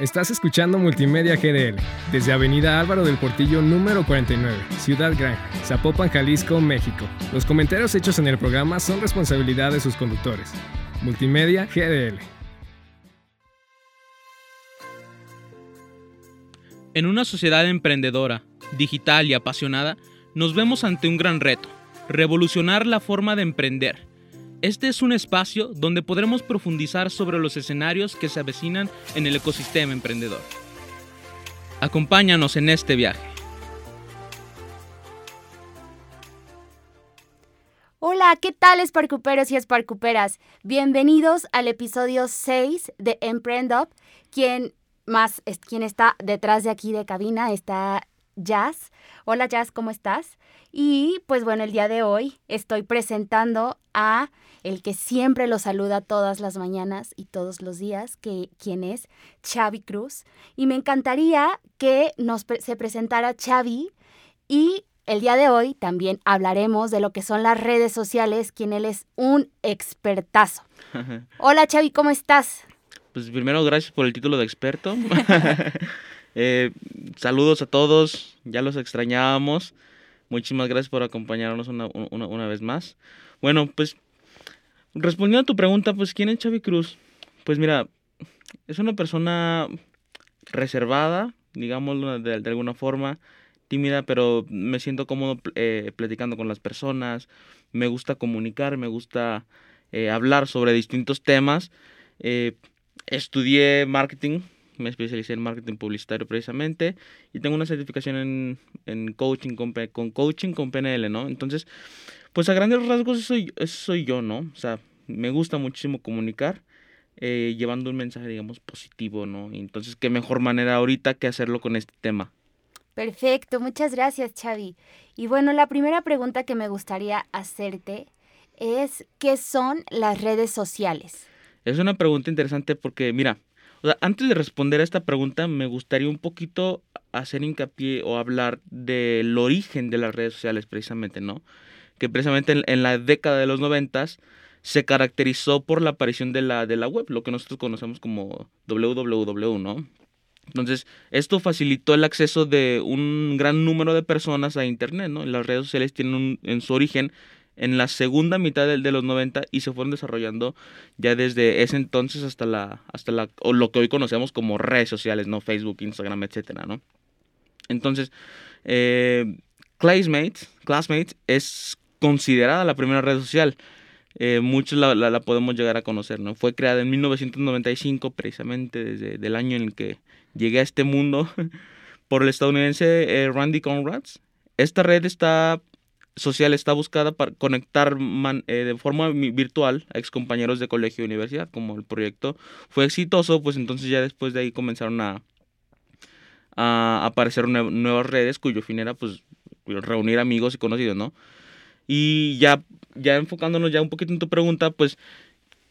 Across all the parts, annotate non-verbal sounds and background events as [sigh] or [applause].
Estás escuchando Multimedia GDL desde Avenida Álvaro del Portillo número 49, Ciudad Gran, Zapopan, Jalisco, México. Los comentarios hechos en el programa son responsabilidad de sus conductores. Multimedia GDL. En una sociedad emprendedora, digital y apasionada, nos vemos ante un gran reto, revolucionar la forma de emprender este es un espacio donde podremos profundizar sobre los escenarios que se avecinan en el ecosistema emprendedor. Acompáñanos en este viaje. Hola, ¿qué tal Sparkuperos y Sparkuperas? Bienvenidos al episodio 6 de Emprend Up. Quien más es quien está detrás de aquí de cabina está Jazz. Hola Jazz, ¿cómo estás? Y pues bueno, el día de hoy estoy presentando a el que siempre lo saluda todas las mañanas y todos los días, que, quien es Xavi Cruz. Y me encantaría que nos se presentara Xavi y el día de hoy también hablaremos de lo que son las redes sociales, quien él es un expertazo. [laughs] Hola Xavi, ¿cómo estás? Pues primero gracias por el título de experto. [laughs] [laughs] Eh, saludos a todos, ya los extrañábamos. Muchísimas gracias por acompañarnos una, una vez más. Bueno, pues Respondiendo a tu pregunta, pues ¿quién es Xavi Cruz? Pues mira, es una persona reservada, digámoslo de, alguna forma, tímida, pero me siento cómodo eh, platicando con las personas, me gusta comunicar, me gusta eh, hablar sobre distintos temas. Eh, estudié marketing, me especialicé en marketing publicitario precisamente y tengo una certificación en, en coaching con, con coaching con PNL, ¿no? Entonces, pues a grandes rasgos eso soy, eso soy yo, ¿no? O sea, me gusta muchísimo comunicar, eh, llevando un mensaje, digamos, positivo, ¿no? Entonces, qué mejor manera ahorita que hacerlo con este tema. Perfecto, muchas gracias, Xavi. Y bueno, la primera pregunta que me gustaría hacerte es, ¿qué son las redes sociales? Es una pregunta interesante porque, mira, o sea, antes de responder a esta pregunta, me gustaría un poquito hacer hincapié o hablar del origen de las redes sociales, precisamente, ¿no? Que precisamente en, la década de los noventas, se caracterizó por la aparición de la, de la web, lo que nosotros conocemos como www, ¿no? Entonces, esto facilitó el acceso de un gran número de personas a Internet, ¿no? Las redes sociales tienen en su origen en la segunda mitad de, de, los 90 y se fueron desarrollando ya desde ese entonces hasta la, hasta la, o lo que hoy conocemos como redes sociales, ¿no? Facebook, Instagram, etcétera, ¿no? Entonces, eh, Classmates, Classmates es considerada la primera red social eh, muchos la, la, podemos llegar a conocer, ¿no? Fue creada en 1995, precisamente desde el año en el que llegué a este mundo, [laughs] por el estadounidense eh, Randy Conrads. Esta red está social está buscada para conectar eh, de forma virtual a excompañeros de colegio y universidad. Como el proyecto fue exitoso, pues entonces ya después de ahí comenzaron a, a aparecer nuevas redes cuyo fin era pues reunir amigos y conocidos, ¿no? Y ya, ya enfocándonos ya un poquito en tu pregunta, pues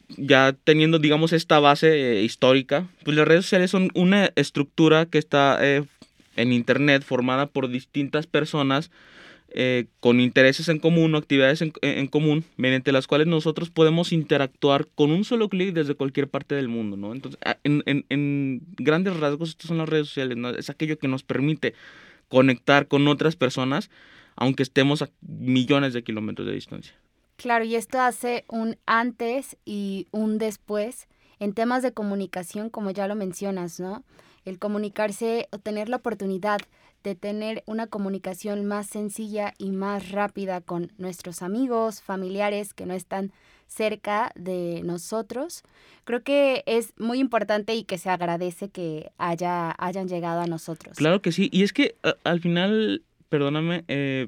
ya teniendo, digamos, esta base eh, histórica, pues las redes sociales son una estructura que está eh, en Internet formada por distintas personas eh, con intereses en común o actividades en, en, común, mediante las cuales nosotros podemos interactuar con un solo clic desde cualquier parte del mundo, ¿no? Entonces, en, en, en grandes rasgos, estas son las redes sociales, ¿no? Es aquello que nos permite conectar con otras personas aunque estemos a millones de kilómetros de distancia. Claro, y esto hace un antes y un después en temas de comunicación, como ya lo mencionas, ¿no? El comunicarse o tener la oportunidad de tener una comunicación más sencilla y más rápida con nuestros amigos, familiares que no están cerca de nosotros. Creo que es muy importante y que se agradece que haya, hayan llegado a nosotros. Claro que sí, y es que al final perdóname, eh,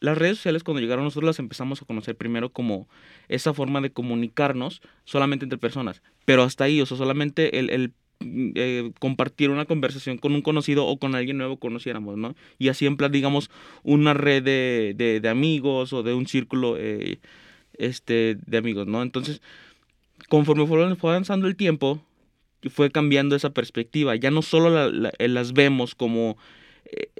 las redes sociales cuando llegaron nosotros las empezamos a conocer primero como esa forma de comunicarnos solamente entre personas, pero hasta ahí, o sea, solamente el, el eh, compartir una conversación con un conocido o con alguien nuevo conociéramos, ¿no? Y así en plan, digamos, una red de, de, de amigos o de un círculo eh, este, de amigos, ¿no? Entonces, conforme fue, avanzando el tiempo, fue cambiando esa perspectiva. Ya no solo la, las vemos como e,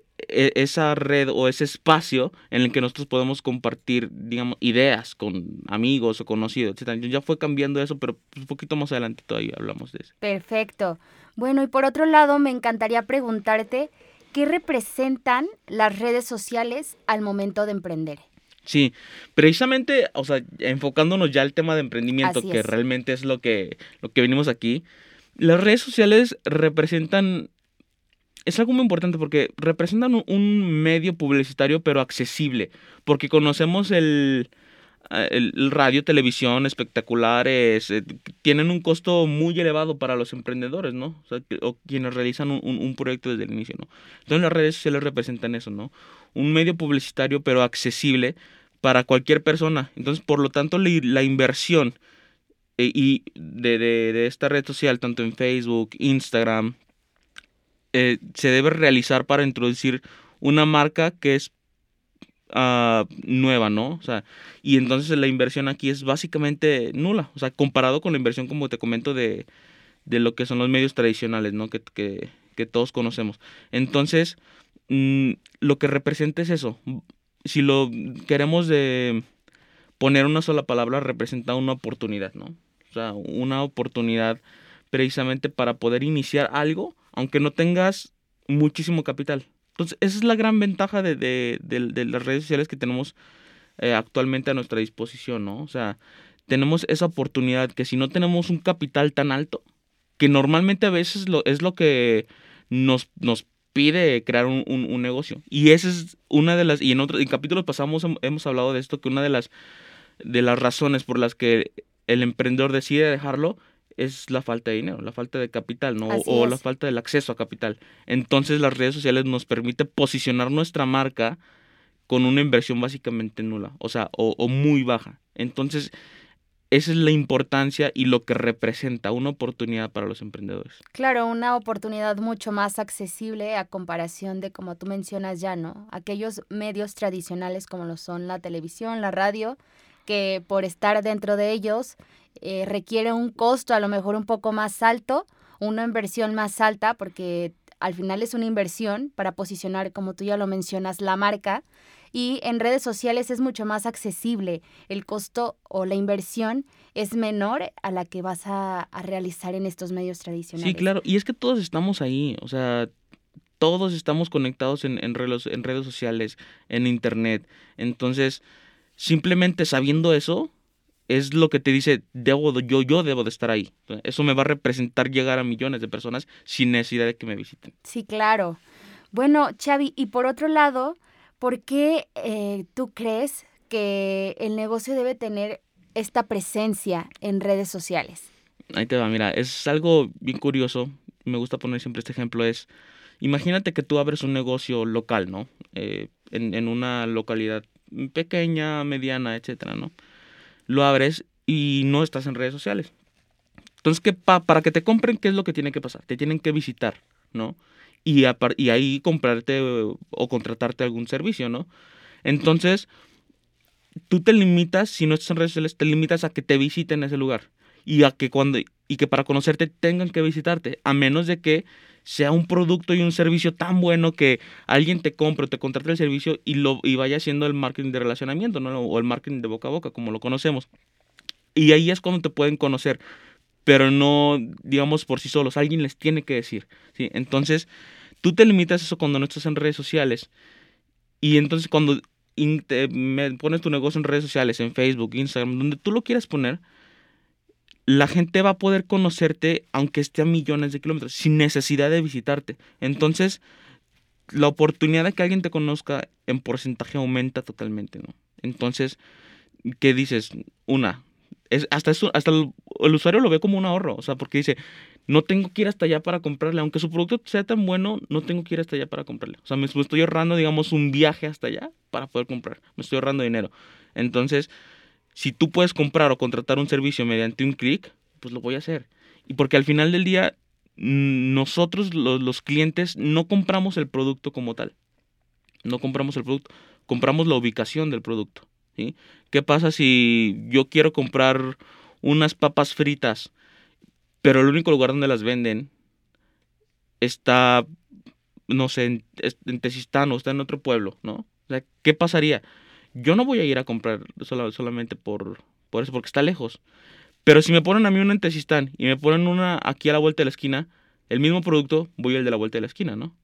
esa red o ese espacio en el que nosotros podemos compartir, digamos, ideas con amigos o conocidos, etc. Ya fue cambiando eso, pero un poquito más adelante todavía hablamos de eso. Perfecto. Bueno, y por otro lado, me encantaría preguntarte, ¿qué representan las redes sociales al momento de emprender? Sí, precisamente, o sea, enfocándonos ya al tema de emprendimiento, que realmente es lo que, lo que venimos aquí, las redes sociales representan, es algo muy importante porque representan un medio publicitario pero accesible, porque conocemos el, Ah, el, radio, televisión, espectaculares, eh, tienen un costo muy elevado para los emprendedores, ¿no? O, sea, o quienes realizan un, un, proyecto desde el inicio, ¿no? Entonces las redes sociales representan eso, ¿no? Un medio publicitario pero accesible para cualquier persona. Entonces, por lo tanto, la, inversión eh, y de, de, de, esta red social, tanto en Facebook, Instagram, eh, se debe realizar para introducir una marca que es Ah, nueva, ¿no? O sea, y entonces la inversión aquí es básicamente nula, o sea, comparado con la inversión, como te comento, de, de lo que son los medios tradicionales, ¿no? Que, que, que todos conocemos. Entonces, mm, lo que representa es eso. Si lo queremos de poner una sola palabra, representa una oportunidad, ¿no? O sea, una oportunidad precisamente para poder iniciar algo, aunque no tengas muchísimo capital. Entonces, esa es la gran ventaja de, de, de, las redes sociales que tenemos eh, actualmente a nuestra disposición, ¿no? O sea, tenemos esa oportunidad que si no tenemos un capital tan alto, que normalmente a veces lo, es lo que nos, nos pide crear un, un, negocio. Y esa es una de las, y en otros en capítulos pasamos hemos hablado de esto, que una de las, de las razones por las que el emprendedor decide dejarlo es la falta de dinero, la falta de capital, ¿no? o la falta del acceso a capital. Entonces las redes sociales nos permite posicionar nuestra marca con una inversión básicamente nula, o sea, o, muy baja. Entonces, esa es la importancia y lo que representa una oportunidad para los emprendedores. Claro, una oportunidad mucho más accesible a comparación de, como tú mencionas ya, ¿no? Aquellos medios tradicionales como lo son la televisión, la radio, que por estar dentro de ellos eh, requiere un costo a lo mejor un poco más alto, una inversión más alta, porque al final es una inversión para posicionar, como tú ya lo mencionas, la marca. Y en redes sociales es mucho más accesible. El costo o la inversión es menor a la que vas a, realizar en estos medios tradicionales. Sí, claro. Y es que todos estamos ahí. O sea, todos estamos conectados en, en, en redes sociales, en internet. Entonces, simplemente sabiendo eso, es lo que te dice, debo, yo, yo debo de estar ahí. Eso me va a representar llegar a millones de personas sin necesidad de que me visiten. Sí, claro. Bueno, Xavi, y por otro lado, ¿por qué eh, tú crees que el negocio debe tener esta presencia en redes sociales? Ahí te va, mira, es algo bien curioso. Me gusta poner siempre este ejemplo. Es, imagínate que tú abres un negocio local, ¿no? Eh, en, en una localidad pequeña, mediana, etcétera, ¿no? lo abres y no estás en redes sociales. Entonces, ¿qué para que te compren, ¿qué es lo que tiene que pasar? Te tienen que visitar, ¿no? Y, y ahí comprarte o contratarte algún servicio, ¿no? Entonces, tú te limitas, si no estás en redes sociales, te limitas a que te visiten ese lugar. Y a que cuando y que para conocerte tengan que visitarte, a menos de que sea un producto y un servicio tan bueno que alguien te compre o te contrate el servicio y, lo, y vaya haciendo el marketing de relacionamiento, ¿no? O el marketing de boca a boca, como lo conocemos. Y ahí es cuando te pueden conocer, pero no, digamos, por sí solos. Alguien les tiene que decir, ¿sí? Entonces, tú te limitas eso cuando no estás en redes sociales. Y entonces cuando pones tu negocio en redes sociales, en Facebook, Instagram, donde tú lo quieras poner, la gente va a poder conocerte aunque esté a millones de kilómetros, sin necesidad de visitarte. Entonces, la oportunidad de que alguien te conozca en porcentaje aumenta totalmente, ¿no? Entonces, ¿qué dices? Una, es, hasta, hasta el, usuario lo ve como un ahorro, o sea, porque dice, no tengo que ir hasta allá para comprarle, aunque su producto sea tan bueno, no tengo que ir hasta allá para comprarle. O sea, me estoy ahorrando, digamos, un viaje hasta allá para poder comprar, me estoy ahorrando dinero. Entonces, si tú puedes comprar o contratar un servicio mediante un clic, pues lo voy a hacer. Y porque al final del día, nosotros los, clientes no compramos el producto como tal. No compramos el producto, compramos la ubicación del producto. ¿sí? ¿Qué pasa si yo quiero comprar unas papas fritas, pero el único lugar donde las venden está, no sé, en, en o está en otro pueblo, ¿no? O sea, ¿qué pasaría? Yo no voy a ir a comprar solamente por, por eso, porque está lejos. Pero si me ponen a mí una en Tesistán y me ponen una aquí a la vuelta de la esquina, el mismo producto, voy al de la vuelta de la esquina, ¿no?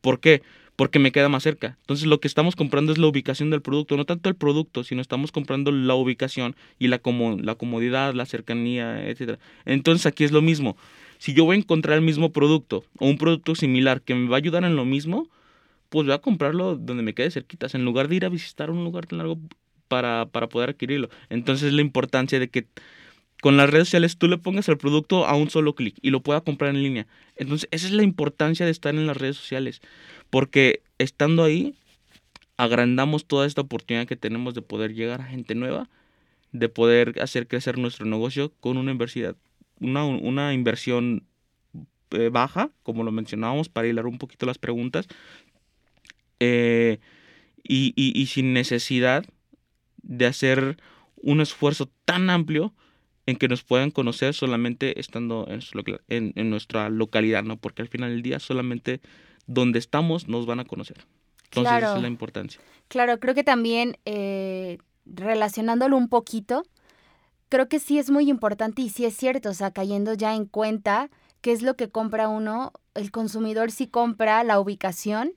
¿Por qué? Porque me queda más cerca. Entonces lo que estamos comprando es la ubicación del producto, no tanto el producto, sino estamos comprando la ubicación y la, la comodidad, la cercanía, etc. Entonces aquí es lo mismo. Si yo voy a encontrar el mismo producto o un producto similar que me va a ayudar en lo mismo, pues voy a comprarlo donde me quede cerquitas, en lugar de ir a visitar un lugar tan largo para, para poder adquirirlo. Entonces la importancia de que con las redes sociales tú le pongas el producto a un solo clic y lo pueda comprar en línea. Entonces, esa es la importancia de estar en las redes sociales, porque estando ahí, agrandamos toda esta oportunidad que tenemos de poder llegar a gente nueva, de poder hacer crecer nuestro negocio con una inversión, una, una inversión eh, baja, como lo mencionábamos, para hilar un poquito las preguntas, eh, y, y sin necesidad de hacer un esfuerzo tan amplio en que nos puedan conocer solamente estando en, en, nuestra localidad, ¿no? Porque al final del día solamente donde estamos nos van a conocer. Entonces esa es la importancia. Claro, creo que también eh, relacionándolo un poquito, creo que sí es muy importante y sí es cierto, o sea, cayendo ya en cuenta qué es lo que compra uno, el consumidor sí compra la ubicación,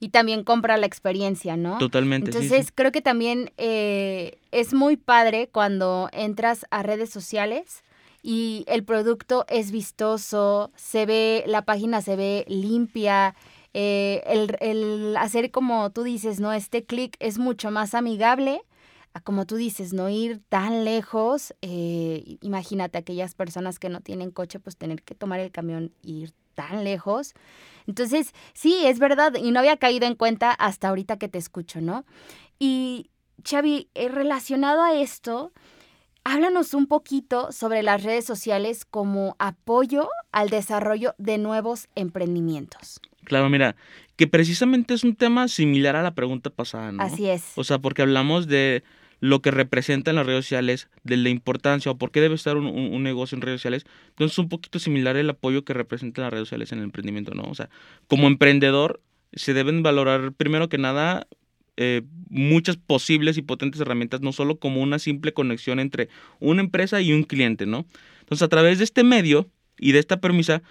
y también compra la experiencia, ¿no? Totalmente. Entonces, creo que también eh, es muy padre cuando entras a redes sociales y el producto es vistoso, se ve, la página se ve limpia, eh, el, hacer como tú dices, ¿no? Este clic es mucho más amigable a como tú dices, no ir tan lejos. Eh, imagínate aquellas personas que no tienen coche, pues tener que tomar el camión e ir tan lejos. Entonces, sí, es verdad, y no había caído en cuenta hasta ahorita que te escucho, ¿no? Y Xavi, eh, relacionado a esto, háblanos un poquito sobre las redes sociales como apoyo al desarrollo de nuevos emprendimientos. Claro, mira, que precisamente es un tema similar a la pregunta pasada, ¿no? Así es. O sea, porque hablamos de lo que representan las redes sociales, de la importancia o por qué debe estar un, negocio en redes sociales. Entonces es un poquito similar el apoyo que representan las redes sociales en el emprendimiento, ¿no? O sea, como emprendedor se deben valorar primero que nada eh, muchas posibles y potentes herramientas, no solo como una simple conexión entre una empresa y un cliente, ¿no? Entonces a través de este medio y de esta permisa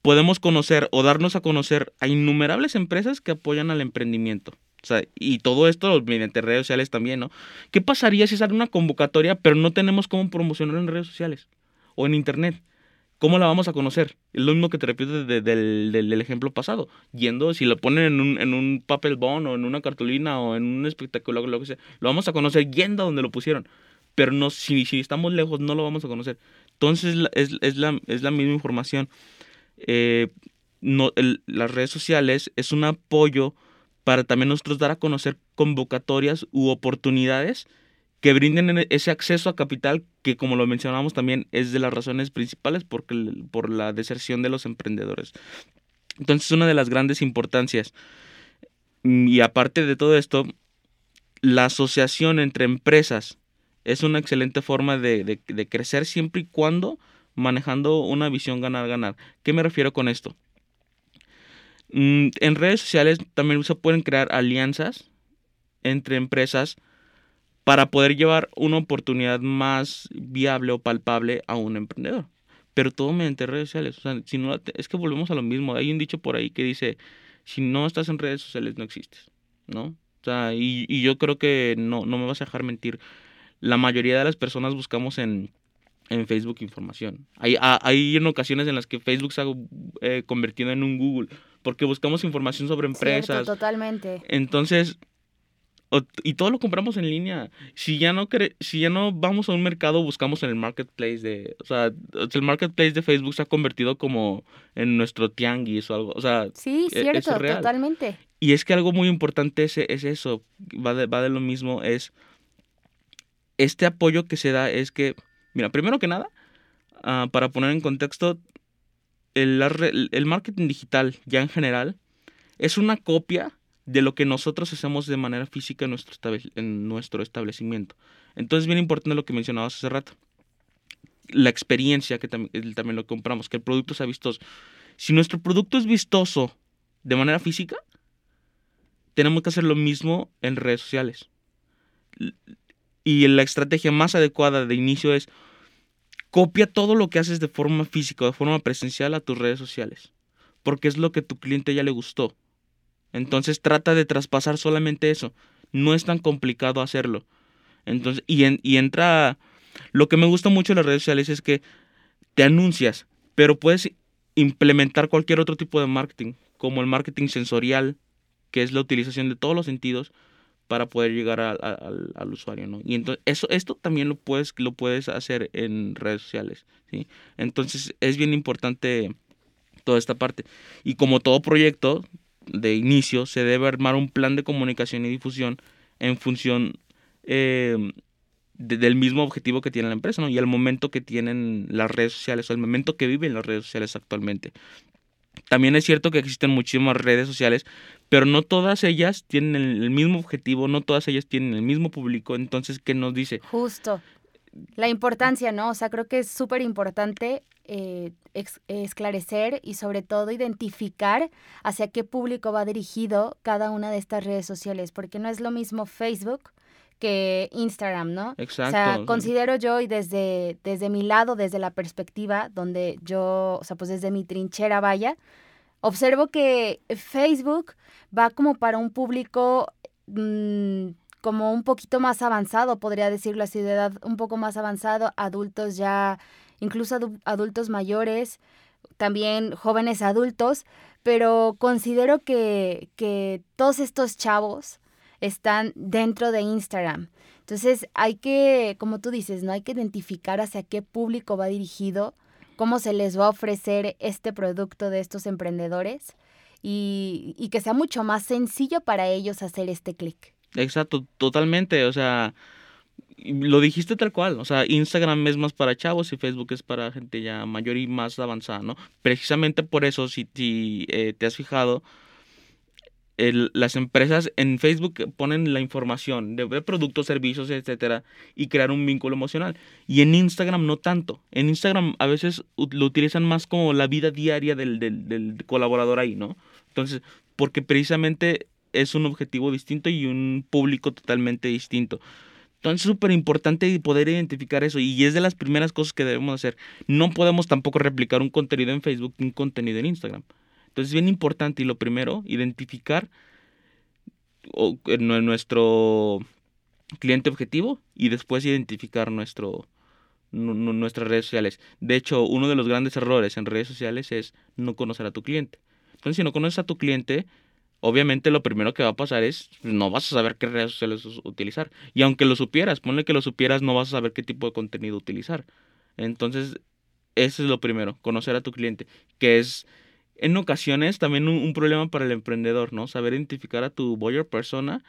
podemos conocer o darnos a conocer a innumerables empresas que apoyan al emprendimiento. O sea, y todo esto mediante redes sociales también, ¿no? ¿Qué pasaría si sale una convocatoria, pero no tenemos cómo promocionar en redes sociales o en internet? ¿Cómo la vamos a conocer? Es lo mismo que te repito del, ejemplo pasado. Yendo, si lo ponen en un, en un papel bond o en una cartulina o en un espectáculo, lo que sea, lo vamos a conocer yendo a donde lo pusieron. Pero no, si, si estamos lejos, no lo vamos a conocer. Entonces, es, es, la, es la misma información. Eh, no, las redes sociales es un apoyo para también nosotros dar a conocer convocatorias u oportunidades que brinden ese acceso a capital que como lo mencionamos también es de las razones principales porque, por la deserción de los emprendedores. Entonces una de las grandes importancias mm, y aparte de todo esto, la asociación entre empresas es una excelente forma de, de crecer siempre y cuando manejando una visión ganar-ganar. ¿Qué me refiero con esto? Mm, en redes sociales también se pueden crear alianzas entre empresas para poder llevar una oportunidad más viable o palpable a un emprendedor. Pero todo mediante redes sociales. O sea, si no, es que volvemos a lo mismo. Hay un dicho por ahí que dice, si no estás en redes sociales no existes, ¿no? O sea, y, y yo creo que no, no me vas a dejar mentir. La mayoría de las personas buscamos en, en Facebook información. Hay, hay en ocasiones en las que Facebook se ha eh, convertido en un Google porque buscamos información sobre empresas. totalmente. Entonces, y todo lo compramos en línea. Si ya no si ya no vamos a un mercado, buscamos en el marketplace de, o sea, el marketplace de Facebook se ha convertido como en nuestro tianguis o algo, o sea, sí, e, cierto, totalmente. Y es que algo muy importante es, es eso, va de, va de lo mismo, es este apoyo que se da es que Mira, primero que nada, ah, para poner en contexto, el, el, marketing digital ya en general es una copia de lo que nosotros hacemos de manera física en nuestro, en nuestro establecimiento. Entonces, bien importante lo que mencionabas hace rato. La experiencia que también, también lo compramos, que el producto sea vistoso. Si nuestro producto es vistoso de manera física, tenemos que hacer lo mismo en redes sociales. Y la estrategia más adecuada de inicio es copia todo lo que haces de forma física, de forma presencial a tus redes sociales. porque es lo que tu cliente ya le gustó. Entonces trata de traspasar solamente eso. No es tan complicado hacerlo. Entonces, y, y entra... Lo que me gusta mucho de las redes sociales es que te anuncias, pero puedes implementar cualquier otro tipo de marketing, como el marketing sensorial, que es la utilización de todos los sentidos para poder llegar al, usuario, ¿no? Y entonces eso, esto también lo puedes, lo puedes hacer en redes sociales, ¿sí? Entonces es bien importante toda esta parte. Y como todo proyecto de inicio, se debe armar un plan de comunicación y difusión en función eh, del mismo objetivo que tiene la empresa, ¿no? Y el momento que tienen las redes sociales o el momento que viven las redes sociales actualmente. También es cierto que existen muchísimas redes sociales, pero no todas ellas tienen el mismo objetivo, no todas ellas tienen el mismo público. Entonces, ¿qué nos dice? Justo. La importancia, ¿no? O sea, creo que es súper importante eh, esclarecer y sobre todo identificar hacia qué público va dirigido cada una de estas redes sociales, porque no es lo mismo Facebook que Instagram, ¿no? Exacto. O sea, considero yo y desde, desde mi lado, desde la perspectiva donde yo, o sea, pues desde mi trinchera vaya, observo que Facebook va como para un público mm, como un poquito más avanzado, podría decirlo así, de edad un poco más avanzado, adultos ya, incluso adultos mayores, también jóvenes adultos, pero considero que, que todos estos chavos, están dentro de Instagram. Entonces hay que, como tú dices, no hay que identificar hacia qué público va dirigido, cómo se les va a ofrecer este producto de estos emprendedores y, que sea mucho más sencillo para ellos hacer este clic. Exacto, totalmente. O sea, lo dijiste tal cual. O sea, Instagram es más para chavos y Facebook es para gente ya mayor y más avanzada, ¿no? Precisamente por eso, si, si eh, te has fijado, las empresas en Facebook ponen la información de, productos, servicios, etcétera, y crear un vínculo emocional. Y en Instagram no tanto. En Instagram a veces lo utilizan más como la vida diaria del, del colaborador ahí, ¿no? Entonces, porque precisamente es un objetivo distinto y un público totalmente distinto. Entonces es súper importante poder identificar eso y es de las primeras cosas que debemos hacer. No podemos tampoco replicar un contenido en Facebook un contenido en Instagram. Entonces es bien importante y lo primero, identificar nuestro cliente objetivo y después identificar nuestro, nuestras redes sociales. De hecho, uno de los grandes errores en redes sociales es no conocer a tu cliente. Entonces, si no conoces a tu cliente, obviamente lo primero que va a pasar es no vas a saber qué redes sociales utilizar. Y aunque lo supieras, ponle que lo supieras, no vas a saber qué tipo de contenido utilizar. Entonces, eso es lo primero, conocer a tu cliente, que es en ocasiones también un, problema para el emprendedor, ¿no? Saber identificar a tu buyer persona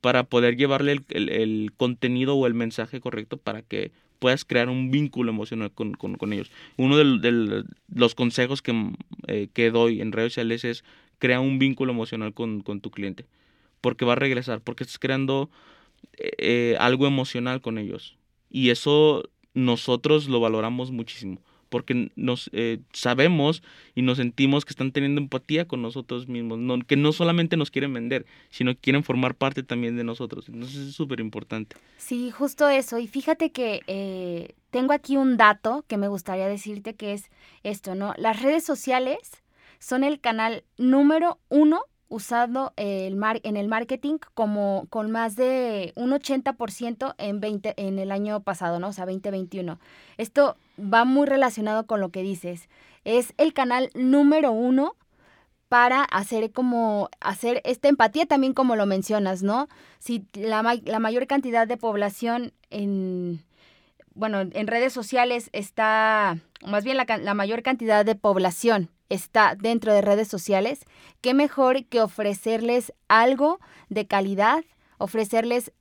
para poder llevarle el, contenido o el mensaje correcto para que puedas crear un vínculo emocional con, ellos. Uno de, los consejos que, eh, que, doy en redes sociales es crea un vínculo emocional con, tu cliente, porque va a regresar, porque estás creando eh, eh, algo emocional con ellos. Y eso nosotros lo valoramos muchísimo porque nos eh, sabemos y nos sentimos que están teniendo empatía con nosotros mismos, que no solamente nos quieren vender, sino que quieren formar parte también de nosotros. Entonces es súper importante. Sí, justo eso. Y fíjate que eh, tengo aquí un dato que me gustaría decirte que es esto, ¿no? Las redes sociales son el canal número uno usado el mar en el marketing como con más de un 80% en, 20, en el año pasado, ¿no? O sea, 2021. Esto va muy relacionado con lo que dices. Es el canal número uno para hacer como, hacer esta empatía también como lo mencionas, ¿no? Si la, la mayor cantidad de población en, bueno, en redes sociales está, más bien la, la mayor cantidad de población está dentro de redes sociales, qué mejor que ofrecerles algo de calidad, ofrecerles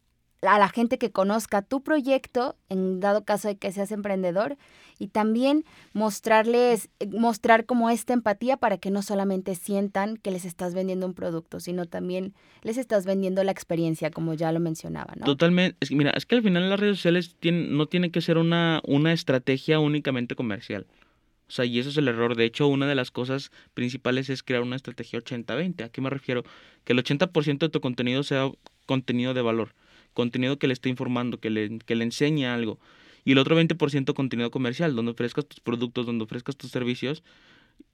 a la gente que conozca tu proyecto, en dado caso de que seas emprendedor, y también mostrarles, mostrar como esta empatía para que no solamente sientan que les estás vendiendo un producto, sino también les estás vendiendo la experiencia, como ya lo mencionaba, ¿no? Totalmente. mira, es que al final las redes sociales tienen, no tiene que ser una, una estrategia únicamente comercial. O sea, y eso es el error. De hecho, una de las cosas principales es crear una estrategia 80-20. ¿A qué me refiero? Que el 80% de tu contenido sea contenido de valor, contenido que le esté informando, que le, que le enseñe algo. Y el otro 20% contenido comercial, donde ofrezcas tus productos, donde ofrezcas tus servicios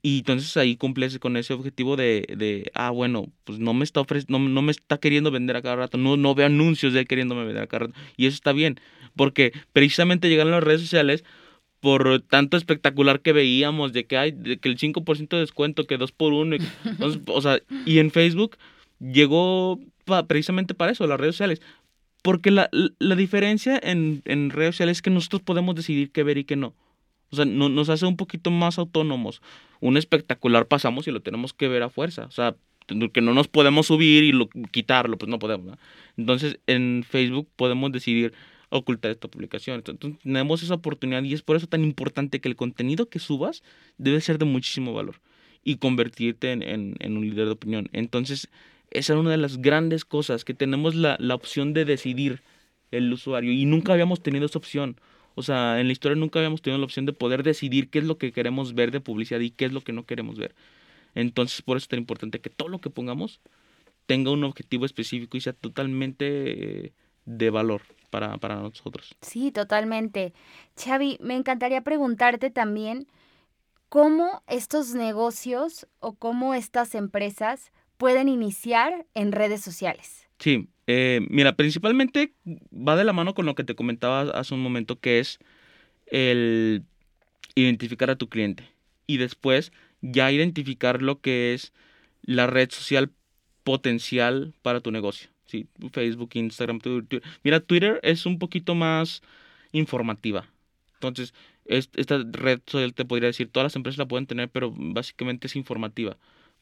Y entonces ahí cumples con ese objetivo de, de ah, bueno, pues no me está no, no, me está queriendo vender a cada rato, no, no veo anuncios de él queriéndome vender a cada rato. Y eso está bien, porque precisamente llegan las redes sociales por tanto espectacular que veíamos de que hay de que el 5% de descuento, que 2 por 1 [laughs] o sea, y en Facebook llegó precisamente para eso, las redes sociales. Porque la, la diferencia en, en, redes sociales es que nosotros podemos decidir qué ver y qué no. O sea, no, nos hace un poquito más autónomos. Un espectacular pasamos y lo tenemos que ver a fuerza. O sea, que no nos podemos subir y lo, quitarlo, pues no podemos. Entonces, en Facebook podemos decidir ocultar esta publicación. Entonces, tenemos esa oportunidad y es por eso tan importante que el contenido que subas debe ser de muchísimo valor y convertirte en, en, un líder de opinión. Entonces, esa es una de las grandes cosas, que tenemos la, la opción de decidir el usuario y nunca habíamos tenido esa opción. O sea, en la historia nunca habíamos tenido la opción de poder decidir qué es lo que queremos ver de publicidad y qué es lo que no queremos ver. Entonces, por eso es tan importante que todo lo que pongamos tenga un objetivo específico y sea totalmente de valor para, para nosotros. Sí, totalmente. Xavi, me encantaría preguntarte también cómo estos negocios o cómo estas empresas pueden iniciar en redes sociales? Sí, eh, mira, principalmente va de la mano con lo que te comentaba hace un momento, que es el identificar a tu cliente y después ya identificar lo que es la red social potencial para tu negocio. Sí, Facebook, Instagram, Twitter. Mira, Twitter es un poquito más informativa. Entonces, esta red social te podría decir, todas las empresas la pueden tener, pero básicamente es informativa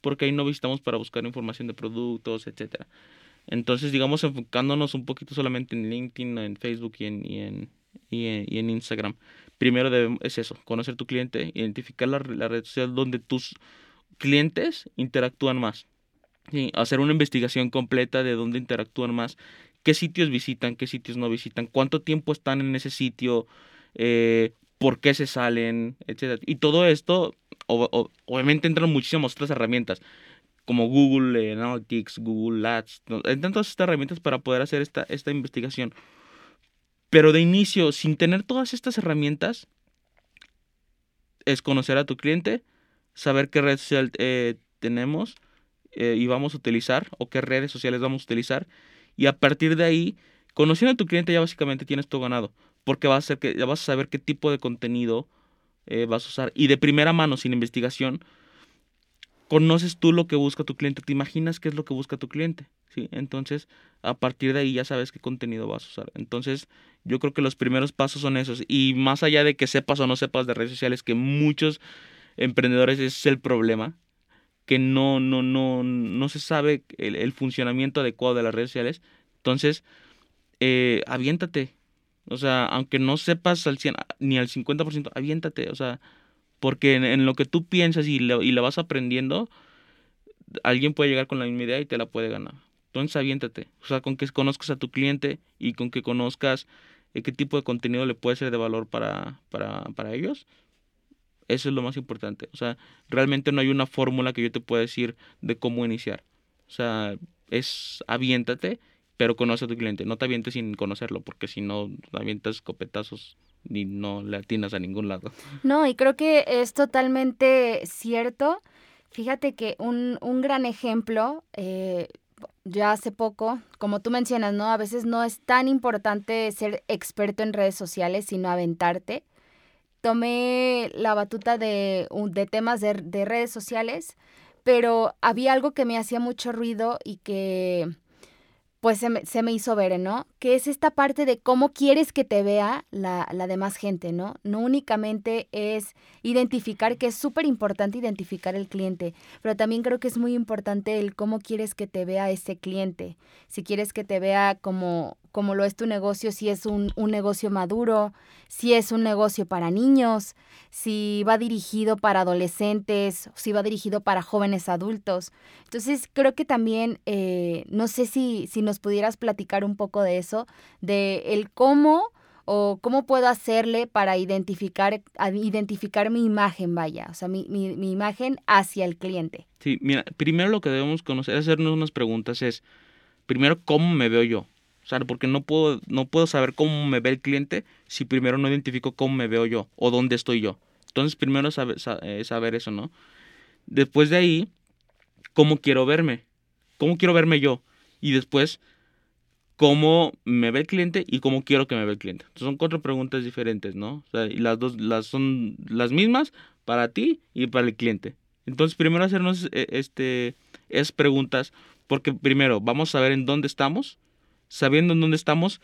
porque ahí no visitamos para buscar información de productos, etcétera. Entonces, digamos, enfocándonos un poquito solamente en LinkedIn, en Facebook y en, y en, y en, Instagram. Primero debemos, es eso, conocer tu cliente, identificar la, la red social donde tus clientes interactúan más. Hacer una investigación completa de dónde interactúan más, qué sitios visitan, qué sitios no visitan, cuánto tiempo están en ese sitio, eh, por qué se salen, etcétera. Y todo esto obviamente entran muchísimas otras herramientas como Google Analytics, Google Ads, entran todas estas herramientas para poder hacer esta, esta investigación. Pero de inicio, sin tener todas estas herramientas, es conocer a tu cliente, saber qué red social eh, tenemos eh, y vamos a utilizar, o qué redes sociales vamos a utilizar, y a partir de ahí, conociendo a tu cliente ya básicamente tienes todo ganado, porque vas a, ser que, ya vas a saber qué tipo de contenido eh, vas a usar. Y de primera mano, sin investigación, conoces tú lo que busca tu cliente, te imaginas qué es lo que busca tu cliente, ¿sí? Entonces, a partir de ahí ya sabes qué contenido vas a usar. Entonces, yo creo que los primeros pasos son esos. Y más allá de que sepas o no sepas de redes sociales, que muchos emprendedores es el problema, que no, no, no, no se sabe el, funcionamiento adecuado de las redes sociales. Entonces, eh, aviéntate, o sea, aunque no sepas al 100, ni al 50%, aviéntate, o sea, porque en, lo que tú piensas y la y vas aprendiendo, alguien puede llegar con la misma idea y te la puede ganar. Entonces aviéntate, o sea, con que conozcas a tu cliente y con que conozcas eh, qué tipo de contenido le puede ser de valor para, para, para ellos, eso es lo más importante. O sea, realmente no hay una fórmula que yo te pueda decir de cómo iniciar. O sea, es aviéntate pero conoce a tu cliente. No te avientes sin conocerlo, porque si no, avientas copetazos y no le atinas a ningún lado. No, y creo que es totalmente cierto. Fíjate que un, un gran ejemplo, eh, ya hace poco, como tú mencionas, ¿no? A veces no es tan importante ser experto en redes sociales, sino aventarte. Tomé la batuta de, de temas de, de redes sociales, pero había algo que me hacía mucho ruido y que pues se me, se me, hizo ver, ¿no? Que es esta parte de cómo quieres que te vea la, la demás gente, ¿no? No únicamente es identificar, que es súper importante identificar el cliente, pero también creo que es muy importante el cómo quieres que te vea ese cliente. Si quieres que te vea como, como lo es tu negocio, si es un, un negocio maduro, si es un negocio para niños, si va dirigido para adolescentes, si va dirigido para jóvenes adultos. Entonces creo que también, eh, no sé si, si nos pudieras platicar un poco de eso, de el cómo o cómo puedo hacerle para identificar, identificar mi imagen, vaya, o sea, mi, mi, mi imagen hacia el cliente. Sí, mira, primero lo que debemos conocer, hacernos unas preguntas es, primero, ¿cómo me veo yo? O sea, porque no puedo, no puedo saber cómo me ve el cliente si primero no identifico cómo me veo yo o dónde estoy yo. Entonces, primero saber, eh, saber eso, ¿no? Después de ahí, ¿cómo quiero verme? ¿Cómo quiero verme yo? Y después, cómo me ve el cliente y cómo quiero que me ve el cliente. son cuatro preguntas diferentes, ¿no? O sea, y las dos las son las mismas para ti y para el cliente. Entonces, primero hacernos eh, este es preguntas porque primero vamos a ver en dónde estamos. Sabiendo en dónde estamos,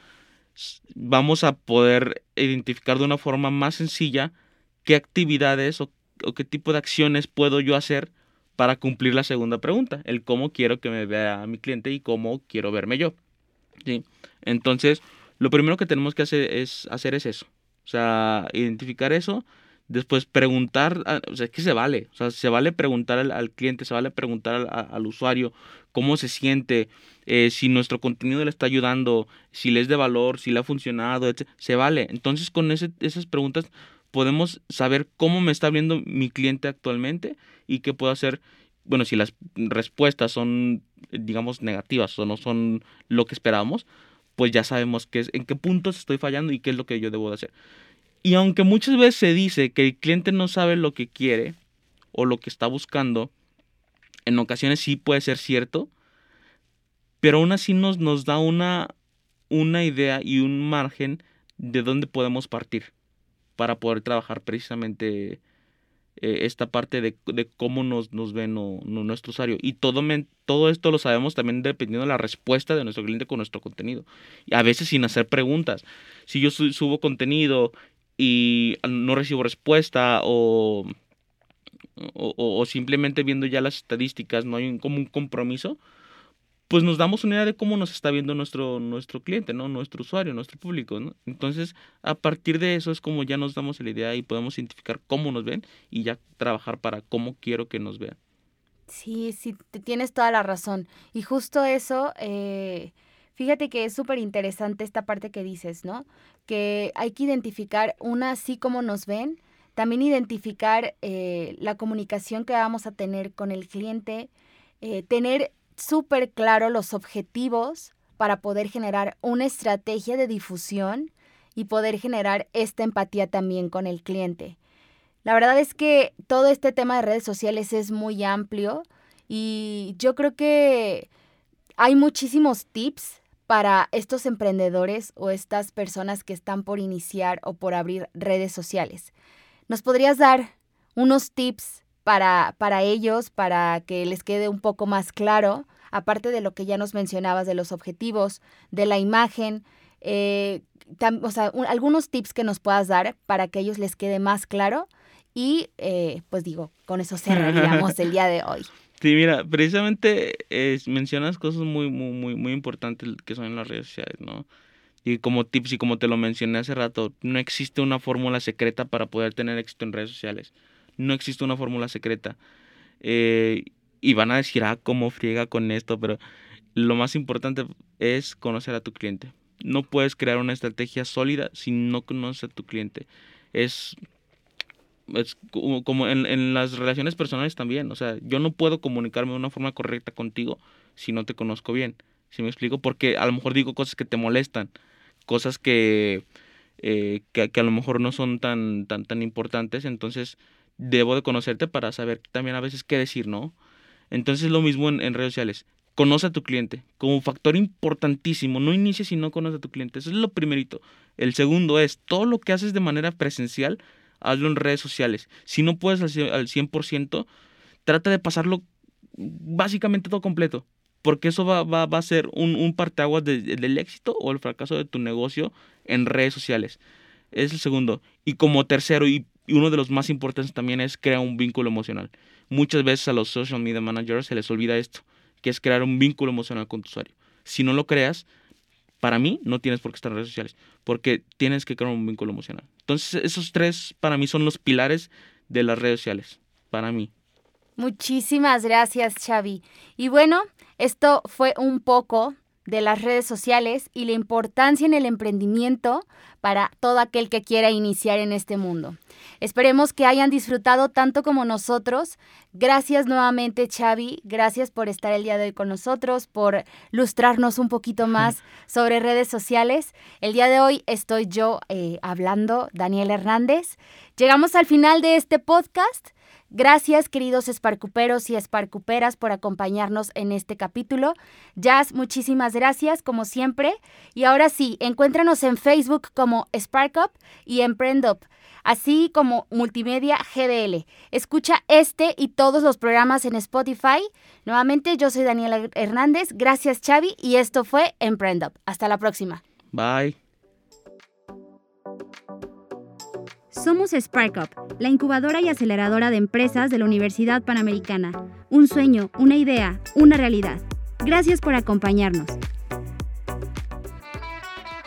vamos a poder identificar de una forma más sencilla qué actividades o, qué tipo de acciones puedo yo hacer para cumplir la segunda pregunta, el cómo quiero que me vea mi cliente y cómo quiero verme yo. ¿sí? Entonces, lo primero que tenemos que hacer es, hacer es eso. O sea, identificar eso, después preguntar, ah, o sea, es que se vale, o sea, se vale preguntar al, cliente, se vale preguntar al, usuario cómo se siente, eh, si nuestro contenido le está ayudando, si le es de valor, si le ha funcionado, etc. Se vale. Entonces, con ese, esas preguntas podemos saber cómo me está viendo mi cliente actualmente y qué puedo hacer bueno, si las respuestas son, digamos, negativas o no son lo que esperábamos, pues ya sabemos qué es, en qué puntos estoy fallando y qué es lo que yo debo de hacer. Y aunque muchas veces se dice que el cliente no sabe lo que quiere o lo que está buscando, en ocasiones sí puede ser cierto, pero aún así nos, nos da una, una idea y un margen de dónde podemos partir para poder trabajar precisamente eh, esta parte de, cómo nos, nos ve nuestro usuario. Y todo, todo esto lo sabemos también dependiendo de la respuesta de nuestro cliente con nuestro contenido. Y a veces sin hacer preguntas. Si yo subo contenido y no recibo respuesta o, o, simplemente viendo ya las estadísticas, no hay un, como un compromiso, pues nos damos una idea de cómo nos está viendo nuestro, nuestro cliente, ¿no? Nuestro usuario, nuestro público. Entonces, a partir de eso es como ya nos damos la idea y podemos identificar cómo nos ven y ya trabajar para cómo quiero que nos vean. Sí, sí, tienes toda la razón. Y justo eso, eh, fíjate que es súper interesante esta parte que dices, ¿no? Que hay que identificar una, así como nos ven, también identificar eh, la comunicación que vamos a tener con el cliente, eh, tener súper claro los objetivos para poder generar una estrategia de difusión y poder generar esta empatía también con el cliente. La verdad es que todo este tema de redes sociales es muy amplio y yo creo que hay muchísimos tips para estos emprendedores o estas personas que están por iniciar o por abrir redes sociales. ¿Nos podrías dar unos tips para, para ellos, para que les quede un poco más claro, aparte de lo que ya nos mencionabas de los objetivos, de la imagen, eh, o sea, algunos tips que nos puedas dar para que a ellos les quede más claro y eh, pues digo, con eso [laughs] cerraríamos el día de hoy. Sí, mira, precisamente mencionas cosas muy, muy, muy, muy importantes que son en las redes sociales, ¿no? Y como tips y como te lo mencioné hace rato, no existe una fórmula secreta para poder tener éxito en redes sociales no existe una fórmula secreta. Eh, y van a decir, ah, cómo friega con esto, pero lo más importante es conocer a tu cliente. No puedes crear una estrategia sólida si no conoces a tu cliente. Es, es como, en, en, las relaciones personales también. O sea, yo no puedo comunicarme de una forma correcta contigo si no te conozco bien. ¿Sí me explico? Porque a lo mejor digo cosas que te molestan, cosas que, eh, que, que, a lo mejor no son tan, tan, tan importantes. Entonces, debo de conocerte para saber también a veces qué decir, ¿no? Entonces lo mismo en, redes sociales. Conoce a tu cliente como factor importantísimo. No inicies si no conoces a tu cliente. Eso es lo primerito. El segundo es todo lo que haces de manera presencial, hazlo en redes sociales. Si no puedes al 100%, trata de pasarlo básicamente todo completo. Porque eso va, a ser un, un parteaguas del éxito o el fracaso de tu negocio en redes sociales. Es el segundo. Y como tercero, y y uno de los más importantes también es crear un vínculo emocional. Muchas veces a los social media managers se les olvida esto, que es crear un vínculo emocional con tu usuario. Si no lo creas, para mí no tienes por qué estar en redes sociales, porque tienes que crear un vínculo emocional. Entonces, esos tres para mí son los pilares de las redes sociales, para mí. Muchísimas gracias, Xavi. Y bueno, esto fue un poco de las redes sociales y la importancia en el emprendimiento para todo aquel que quiera iniciar en este mundo. Esperemos que hayan disfrutado tanto como nosotros. Gracias nuevamente Xavi, gracias por estar el día de hoy con nosotros, por lustrarnos un poquito más sobre redes sociales. El día de hoy estoy yo eh, hablando, Daniel Hernández. Llegamos al final de este podcast. Gracias, queridos esparcuperos y esparcuperas, por acompañarnos en este capítulo. Jazz, muchísimas gracias, como siempre. Y ahora sí, encuéntranos en Facebook como SparkUp y Emprendup, así como Multimedia GDL. Escucha este y todos los programas en Spotify. Nuevamente, yo soy Daniela Hernández. Gracias, Xavi, y esto fue Emprendup. Hasta la próxima. Bye. Somos SparkUp, la incubadora y aceleradora de empresas de la Universidad Panamericana. Un sueño, una idea, una realidad. Gracias por acompañarnos.